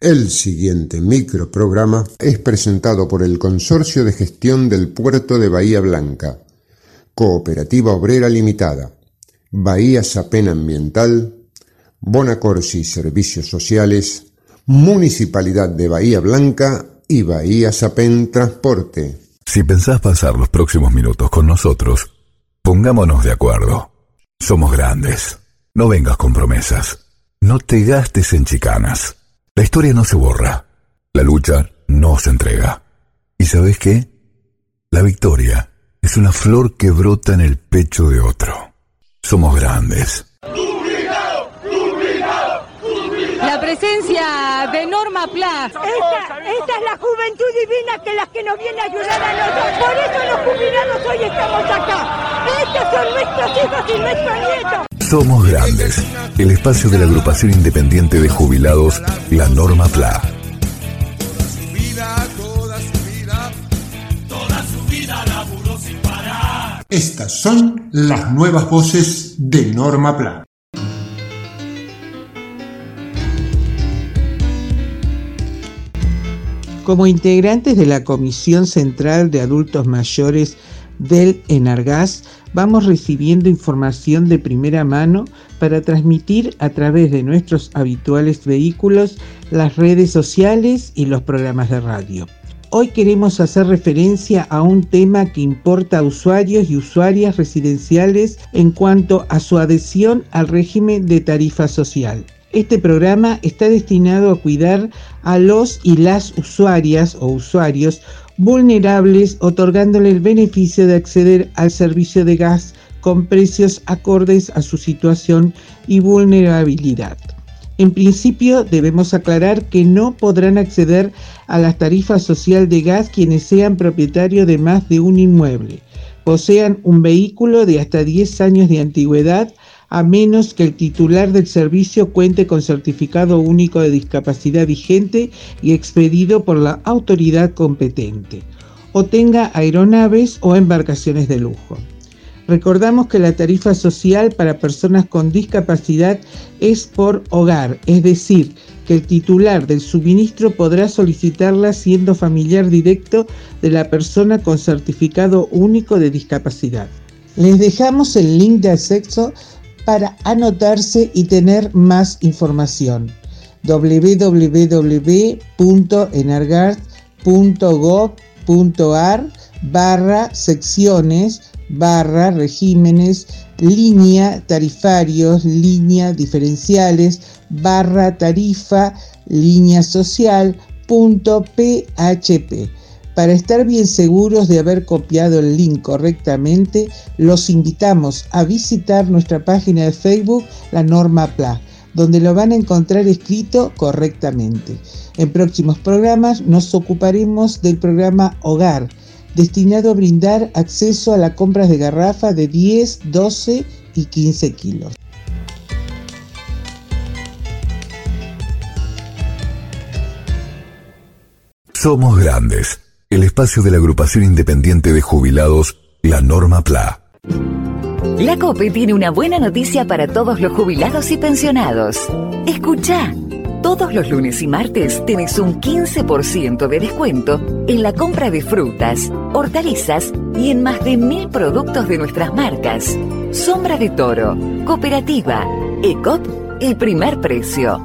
El siguiente microprograma es presentado por el Consorcio de Gestión del Puerto de Bahía Blanca, Cooperativa Obrera Limitada, Bahía Sapen Ambiental, Bonacorsi Servicios Sociales, Municipalidad de Bahía Blanca y Bahía Sapen Transporte. Si pensás pasar los próximos minutos con nosotros, pongámonos de acuerdo. Somos grandes. No vengas con promesas. No te gastes en chicanas. La historia no se borra. La lucha no se entrega. ¿Y sabes qué? La victoria es una flor que brota en el pecho de otro. Somos grandes. La presencia de Norma Pla. Esta, esta es la juventud divina que es la que nos viene a ayudar a nosotros. Por eso los jubilados hoy estamos acá. Estos son nuestros hijos y nuestros nietos. Somos grandes. El espacio de la agrupación independiente de jubilados, la Norma PLA. Estas son las nuevas voces de Norma Pla. Como integrantes de la Comisión Central de Adultos Mayores del Enargas, vamos recibiendo información de primera mano para transmitir a través de nuestros habituales vehículos, las redes sociales y los programas de radio. Hoy queremos hacer referencia a un tema que importa a usuarios y usuarias residenciales en cuanto a su adhesión al régimen de tarifa social. Este programa está destinado a cuidar a los y las usuarias o usuarios vulnerables, otorgándole el beneficio de acceder al servicio de gas con precios acordes a su situación y vulnerabilidad. En principio debemos aclarar que no podrán acceder a la tarifa social de gas quienes sean propietarios de más de un inmueble, posean un vehículo de hasta 10 años de antigüedad, a menos que el titular del servicio cuente con certificado único de discapacidad vigente y expedido por la autoridad competente, o tenga aeronaves o embarcaciones de lujo. Recordamos que la tarifa social para personas con discapacidad es por hogar, es decir, que el titular del suministro podrá solicitarla siendo familiar directo de la persona con certificado único de discapacidad. Les dejamos el link de acceso para anotarse y tener más información. www.enargard.gov.ar barra secciones barra regímenes línea tarifarios línea diferenciales barra tarifa línea social punto php para estar bien seguros de haber copiado el link correctamente, los invitamos a visitar nuestra página de Facebook, la Norma PLA, donde lo van a encontrar escrito correctamente. En próximos programas nos ocuparemos del programa Hogar, destinado a brindar acceso a la compra de garrafas de 10, 12 y 15 kilos. Somos grandes el espacio de la agrupación independiente de jubilados, la Norma PLA. La COPE tiene una buena noticia para todos los jubilados y pensionados. Escucha. Todos los lunes y martes tenés un 15% de descuento en la compra de frutas, hortalizas y en más de mil productos de nuestras marcas. Sombra de Toro, Cooperativa, ECOP y Primer Precio.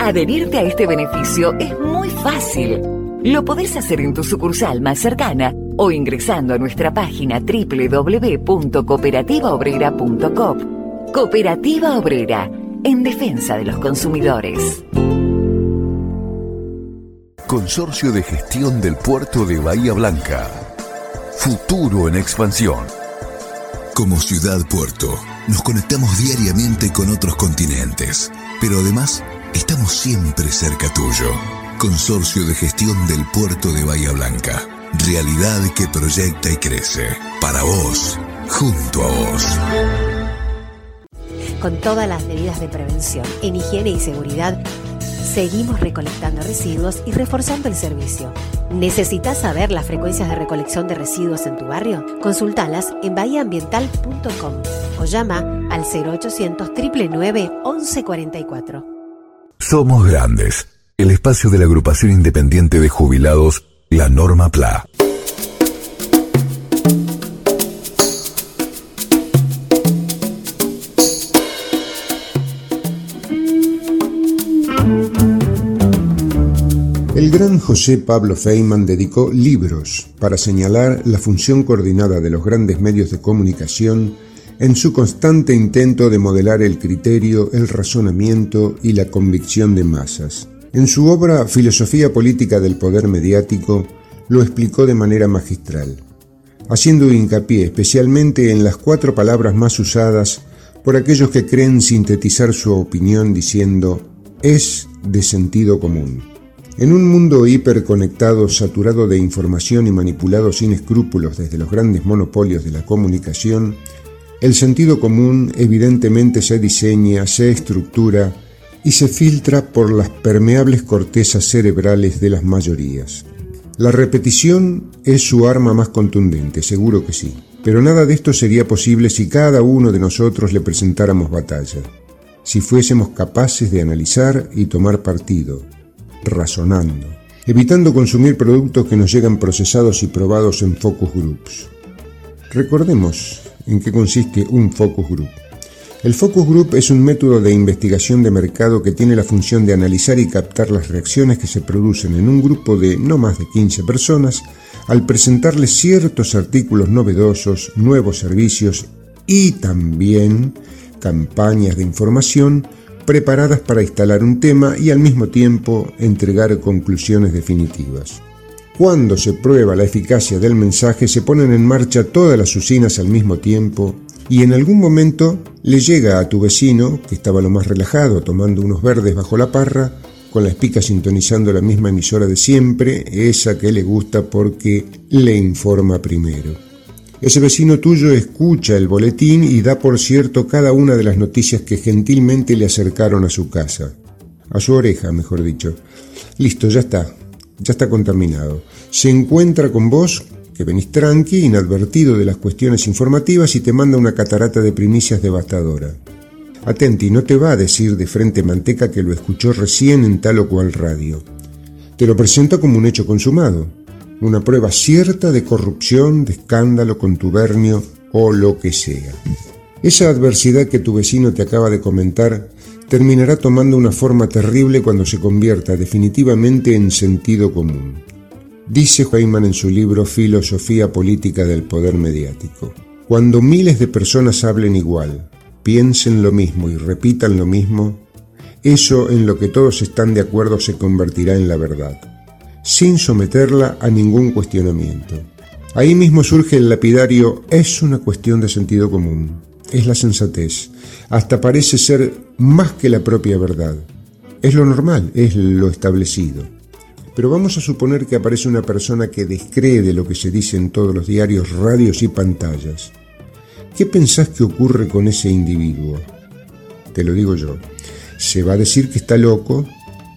Adherirte a este beneficio es muy fácil. Lo podés hacer en tu sucursal más cercana o ingresando a nuestra página www.cooperativaobrera.com. Cooperativa Obrera, en defensa de los consumidores. Consorcio de Gestión del Puerto de Bahía Blanca. Futuro en expansión. Como ciudad puerto, nos conectamos diariamente con otros continentes, pero además estamos siempre cerca tuyo. Consorcio de Gestión del Puerto de Bahía Blanca. Realidad que proyecta y crece. Para vos, junto a vos. Con todas las medidas de prevención en higiene y seguridad, seguimos recolectando residuos y reforzando el servicio. ¿Necesitas saber las frecuencias de recolección de residuos en tu barrio? Consultalas en bahiaambiental.com o llama al 0800 999 1144. Somos grandes el espacio de la agrupación independiente de jubilados, la Norma PLA. El gran José Pablo Feynman dedicó libros para señalar la función coordinada de los grandes medios de comunicación en su constante intento de modelar el criterio, el razonamiento y la convicción de masas. En su obra Filosofía Política del Poder Mediático lo explicó de manera magistral, haciendo hincapié especialmente en las cuatro palabras más usadas por aquellos que creen sintetizar su opinión diciendo es de sentido común. En un mundo hiperconectado, saturado de información y manipulado sin escrúpulos desde los grandes monopolios de la comunicación, el sentido común evidentemente se diseña, se estructura y se filtra por las permeables cortezas cerebrales de las mayorías. La repetición es su arma más contundente, seguro que sí, pero nada de esto sería posible si cada uno de nosotros le presentáramos batalla, si fuésemos capaces de analizar y tomar partido, razonando, evitando consumir productos que nos llegan procesados y probados en focus groups. Recordemos en qué consiste un focus group. El focus group es un método de investigación de mercado que tiene la función de analizar y captar las reacciones que se producen en un grupo de no más de 15 personas al presentarles ciertos artículos novedosos, nuevos servicios y también campañas de información preparadas para instalar un tema y al mismo tiempo entregar conclusiones definitivas. Cuando se prueba la eficacia del mensaje se ponen en marcha todas las usinas al mismo tiempo y en algún momento le llega a tu vecino, que estaba lo más relajado tomando unos verdes bajo la parra, con la espica sintonizando la misma emisora de siempre, esa que le gusta porque le informa primero. Ese vecino tuyo escucha el boletín y da por cierto cada una de las noticias que gentilmente le acercaron a su casa. A su oreja, mejor dicho. Listo, ya está. Ya está contaminado. Se encuentra con vos, que venís tranqui, inadvertido de las cuestiones informativas y te manda una catarata de primicias devastadora. Atenti, no te va a decir de frente manteca que lo escuchó recién en tal o cual radio. Te lo presenta como un hecho consumado una prueba cierta de corrupción, de escándalo, contubernio o lo que sea. Esa adversidad que tu vecino te acaba de comentar terminará tomando una forma terrible cuando se convierta definitivamente en sentido común. Dice Feynman en su libro Filosofía Política del Poder Mediático. Cuando miles de personas hablen igual, piensen lo mismo y repitan lo mismo, eso en lo que todos están de acuerdo se convertirá en la verdad sin someterla a ningún cuestionamiento. Ahí mismo surge el lapidario es una cuestión de sentido común, es la sensatez, hasta parece ser más que la propia verdad. Es lo normal, es lo establecido. Pero vamos a suponer que aparece una persona que descree de lo que se dice en todos los diarios, radios y pantallas. ¿Qué pensás que ocurre con ese individuo? Te lo digo yo. Se va a decir que está loco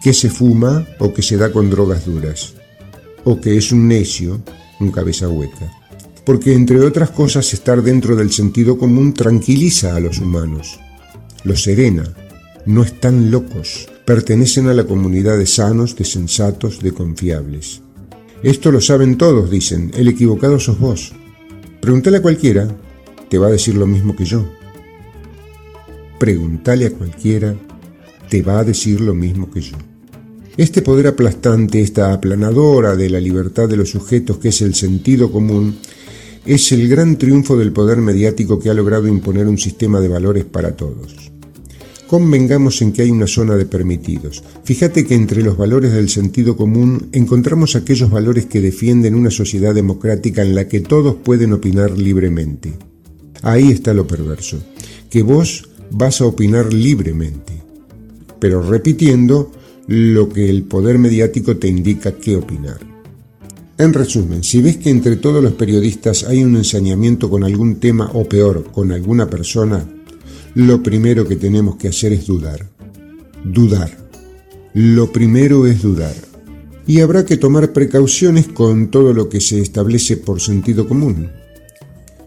que se fuma o que se da con drogas duras, o que es un necio, un cabeza hueca. Porque entre otras cosas estar dentro del sentido común tranquiliza a los humanos, los serena, no están locos, pertenecen a la comunidad de sanos, de sensatos, de confiables. Esto lo saben todos, dicen, el equivocado sos vos. Pregúntale a cualquiera, te va a decir lo mismo que yo. Pregúntale a cualquiera, te va a decir lo mismo que yo. Este poder aplastante, esta aplanadora de la libertad de los sujetos que es el sentido común, es el gran triunfo del poder mediático que ha logrado imponer un sistema de valores para todos. Convengamos en que hay una zona de permitidos. Fíjate que entre los valores del sentido común encontramos aquellos valores que defienden una sociedad democrática en la que todos pueden opinar libremente. Ahí está lo perverso, que vos vas a opinar libremente, pero repitiendo lo que el poder mediático te indica qué opinar. En resumen, si ves que entre todos los periodistas hay un ensañamiento con algún tema o peor, con alguna persona, lo primero que tenemos que hacer es dudar. Dudar. Lo primero es dudar. Y habrá que tomar precauciones con todo lo que se establece por sentido común.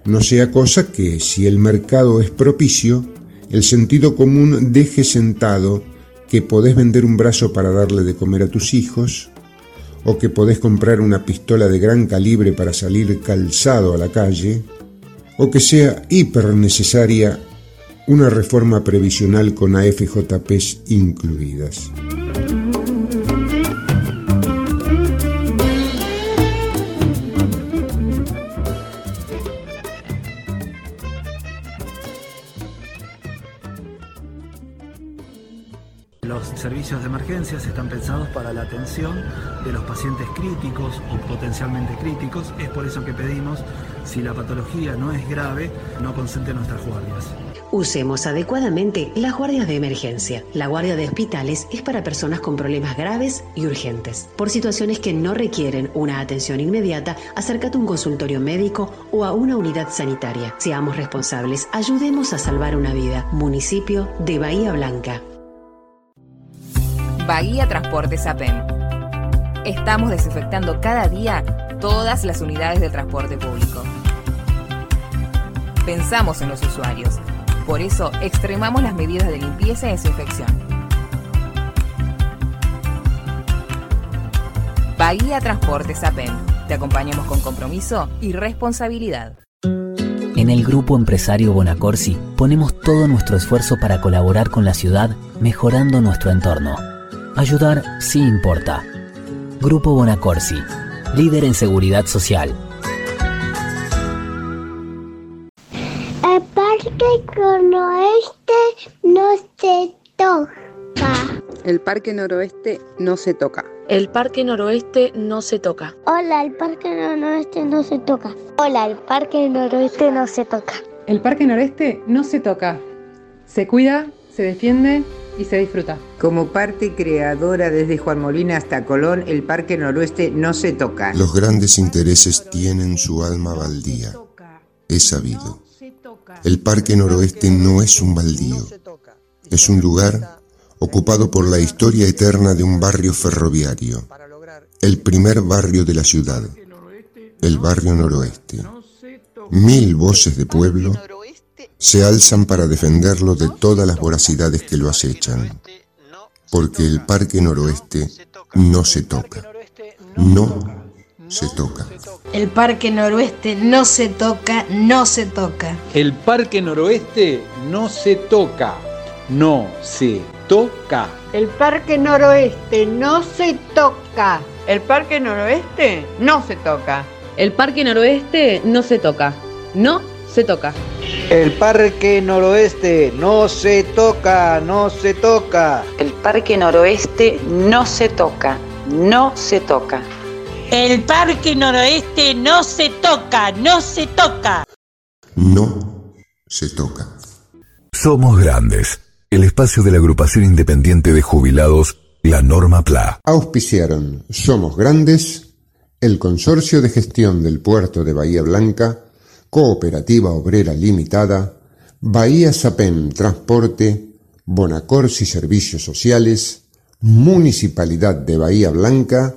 No sea cosa que, si el mercado es propicio, el sentido común deje sentado que podés vender un brazo para darle de comer a tus hijos, o que podés comprar una pistola de gran calibre para salir calzado a la calle, o que sea hiper necesaria una reforma previsional con AFJPs incluidas. Los servicios de emergencias están pensados para la atención de los pacientes críticos o potencialmente críticos. Es por eso que pedimos, si la patología no es grave, no consenten nuestras guardias. Usemos adecuadamente las guardias de emergencia. La guardia de hospitales es para personas con problemas graves y urgentes. Por situaciones que no requieren una atención inmediata, acércate a un consultorio médico o a una unidad sanitaria. Seamos responsables, ayudemos a salvar una vida. Municipio de Bahía Blanca. Bahía Transporte Sapem. Estamos desinfectando cada día todas las unidades de transporte público. Pensamos en los usuarios. Por eso extremamos las medidas de limpieza y desinfección. Bahía Transporte Sapem. Te acompañamos con compromiso y responsabilidad. En el Grupo Empresario Bonacorsi ponemos todo nuestro esfuerzo para colaborar con la ciudad mejorando nuestro entorno. Ayudar sí importa. Grupo Bonacorsi, líder en seguridad social. Noroeste no se toca. El parque noroeste no se toca. El parque noroeste no se toca. Hola, el parque noroeste no se toca. Hola, el parque noroeste no se toca. El parque noroeste no se toca. Se cuida, se defiende y se disfruta. Como parte creadora desde Juan Molina hasta Colón, el Parque Noroeste no se toca. Los grandes intereses tienen su alma baldía. Es sabido. El Parque Noroeste no es un baldío. Es un lugar ocupado por la historia eterna de un barrio ferroviario. El primer barrio de la ciudad. El barrio noroeste. Mil voces de pueblo se alzan para defenderlo de todas las voracidades que lo acechan, porque el Parque Noroeste no se toca, no se toca. El Parque Noroeste no se toca, no se toca. El Parque Noroeste no se toca, no se toca. El Parque Noroeste no se toca. El Parque Noroeste no se toca. El Parque Noroeste no se toca, no se toca. El Parque Noroeste no se toca, no se toca. El Parque Noroeste no se toca, no se toca. El Parque Noroeste no se toca, no se toca. No se toca. Somos Grandes, el espacio de la agrupación independiente de jubilados, la Norma PLA. Auspiciaron Somos Grandes, el Consorcio de Gestión del Puerto de Bahía Blanca, Cooperativa Obrera Limitada, Bahía Sapén Transporte, Bonacorsi Servicios Sociales, Municipalidad de Bahía Blanca